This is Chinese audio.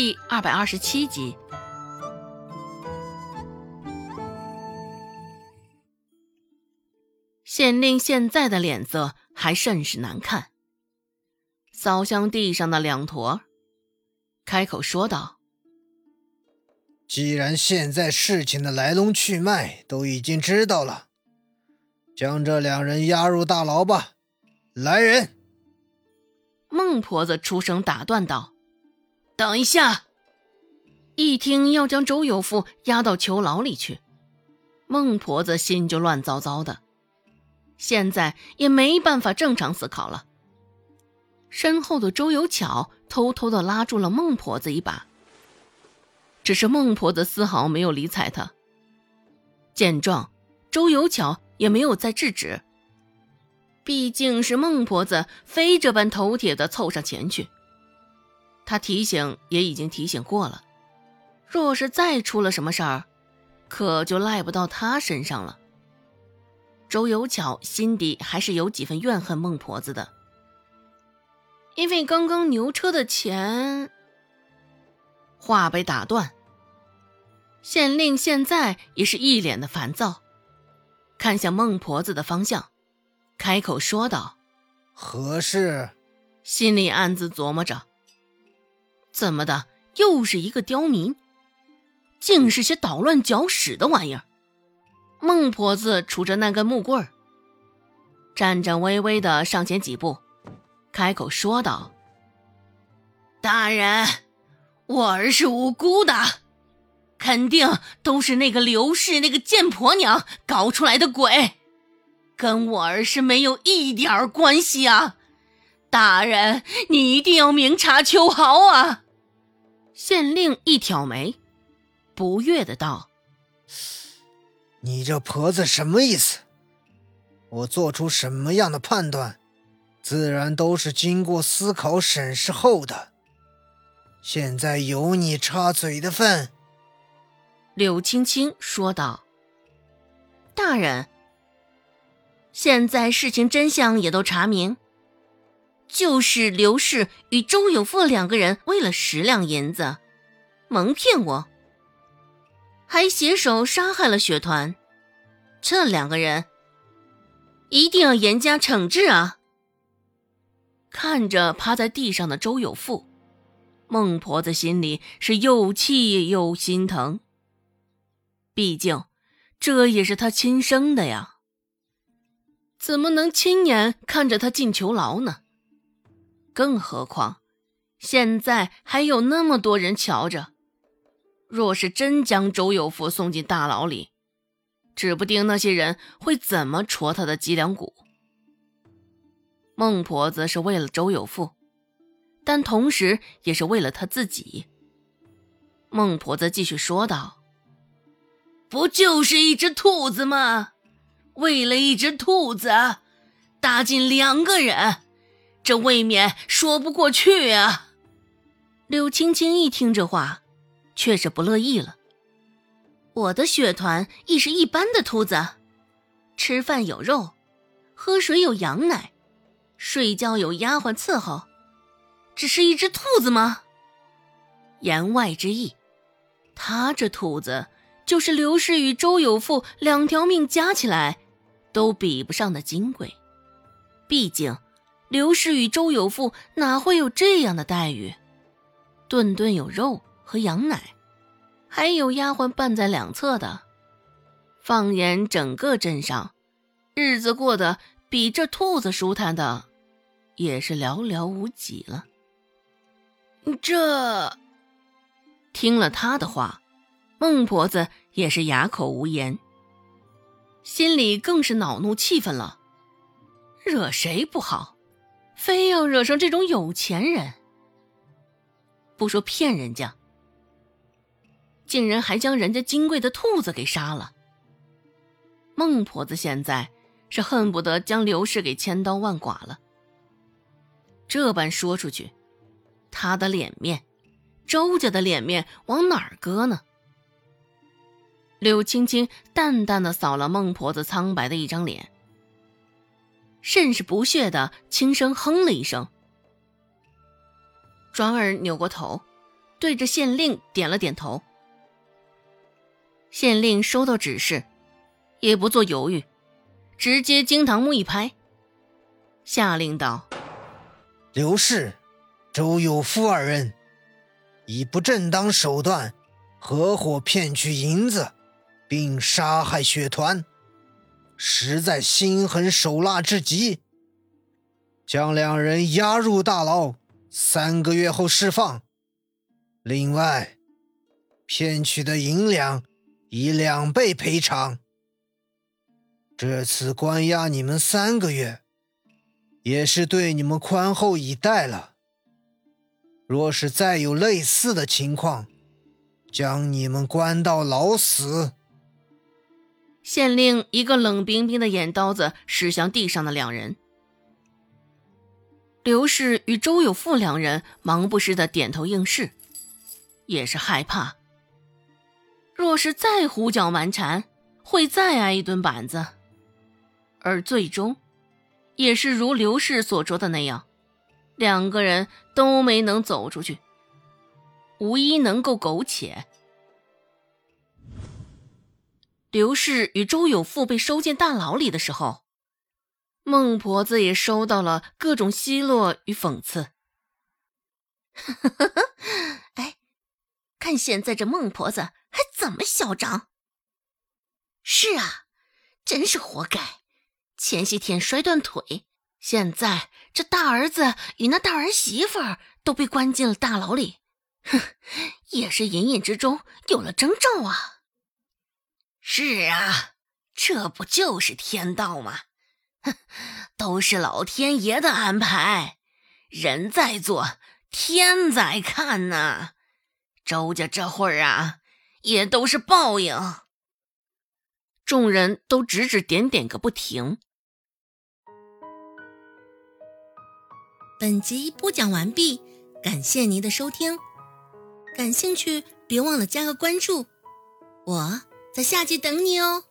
第二百二十七集。县令现在的脸色还甚是难看，扫向地上的两坨，开口说道：“既然现在事情的来龙去脉都已经知道了，将这两人押入大牢吧。”来人！孟婆子出声打断道：“等一下！”一听要将周有富押到囚牢里去，孟婆子心就乱糟糟的。现在也没办法正常思考了。身后的周有巧偷偷的拉住了孟婆子一把，只是孟婆子丝毫没有理睬他。见状，周有巧也没有再制止。毕竟是孟婆子非这般头铁的凑上前去，他提醒也已经提醒过了，若是再出了什么事儿，可就赖不到他身上了。周有巧心底还是有几分怨恨孟婆子的，因为刚刚牛车的钱。话被打断，县令现在也是一脸的烦躁，看向孟婆子的方向。开口说道：“何事？”心里暗自琢磨着：“怎么的，又是一个刁民，竟是些捣乱搅屎的玩意儿。”孟婆子杵着那根木棍儿，颤颤巍巍的上前几步，开口说道：“大人，我儿是无辜的，肯定都是那个刘氏那个贱婆娘搞出来的鬼。”跟我儿是没有一点关系啊！大人，你一定要明察秋毫啊！县令一挑眉，不悦的道：“你这婆子什么意思？我做出什么样的判断，自然都是经过思考审视后的。现在有你插嘴的份。”柳青青说道：“大人。”现在事情真相也都查明，就是刘氏与周有富两个人为了十两银子，蒙骗我，还携手杀害了雪团，这两个人一定要严加惩治啊！看着趴在地上的周有富，孟婆子心里是又气又心疼，毕竟这也是他亲生的呀。怎么能亲眼看着他进囚牢呢？更何况，现在还有那么多人瞧着。若是真将周有福送进大牢里，指不定那些人会怎么戳他的脊梁骨。孟婆子是为了周有富，但同时也是为了他自己。孟婆子继续说道：“不就是一只兔子吗？”为了一只兔子，搭进两个人，这未免说不过去啊！柳青青一听这话，却是不乐意了。我的血团亦是一般的兔子，吃饭有肉，喝水有羊奶，睡觉有丫鬟伺候，只是一只兔子吗？言外之意，他这兔子就是刘氏与周有富两条命加起来。都比不上的金贵，毕竟刘氏与周有富哪会有这样的待遇？顿顿有肉和羊奶，还有丫鬟伴在两侧的。放眼整个镇上，日子过得比这兔子舒坦的，也是寥寥无几了。这听了他的话，孟婆子也是哑口无言。心里更是恼怒气愤了，惹谁不好，非要惹上这种有钱人。不说骗人家，竟然还将人家金贵的兔子给杀了。孟婆子现在是恨不得将刘氏给千刀万剐了。这般说出去，他的脸面，周家的脸面往哪儿搁呢？柳青青淡淡的扫了孟婆子苍白的一张脸，甚是不屑的轻声哼了一声，转而扭过头，对着县令点了点头。县令收到指示，也不做犹豫，直接惊堂木一拍，下令道：“刘氏、周有夫二人以不正当手段合伙骗取银子，并杀害血团，实在心狠手辣至极。将两人押入大牢，三个月后释放。另外，骗取的银两。”以两倍赔偿。这次关押你们三个月，也是对你们宽厚以待了。若是再有类似的情况，将你们关到老死。县令一个冷冰冰的眼刀子使向地上的两人。刘氏与周有富两人忙不时的点头应是，也是害怕。若是再胡搅蛮缠，会再挨一顿板子。而最终，也是如刘氏所说的那样，两个人都没能走出去，无一能够苟且。刘氏与周有富被收进大牢里的时候，孟婆子也收到了各种奚落与讽刺。哎，看现在这孟婆子。还怎么嚣张？是啊，真是活该！前些天摔断腿，现在这大儿子与那大儿媳妇都被关进了大牢里，哼，也是隐隐之中有了征兆啊！是啊，这不就是天道吗？哼，都是老天爷的安排，人在做，天在看呐。周家这会儿啊。也都是报应。众人都指指点点个不停。本集播讲完毕，感谢您的收听。感兴趣别忘了加个关注，我在下集等你哦。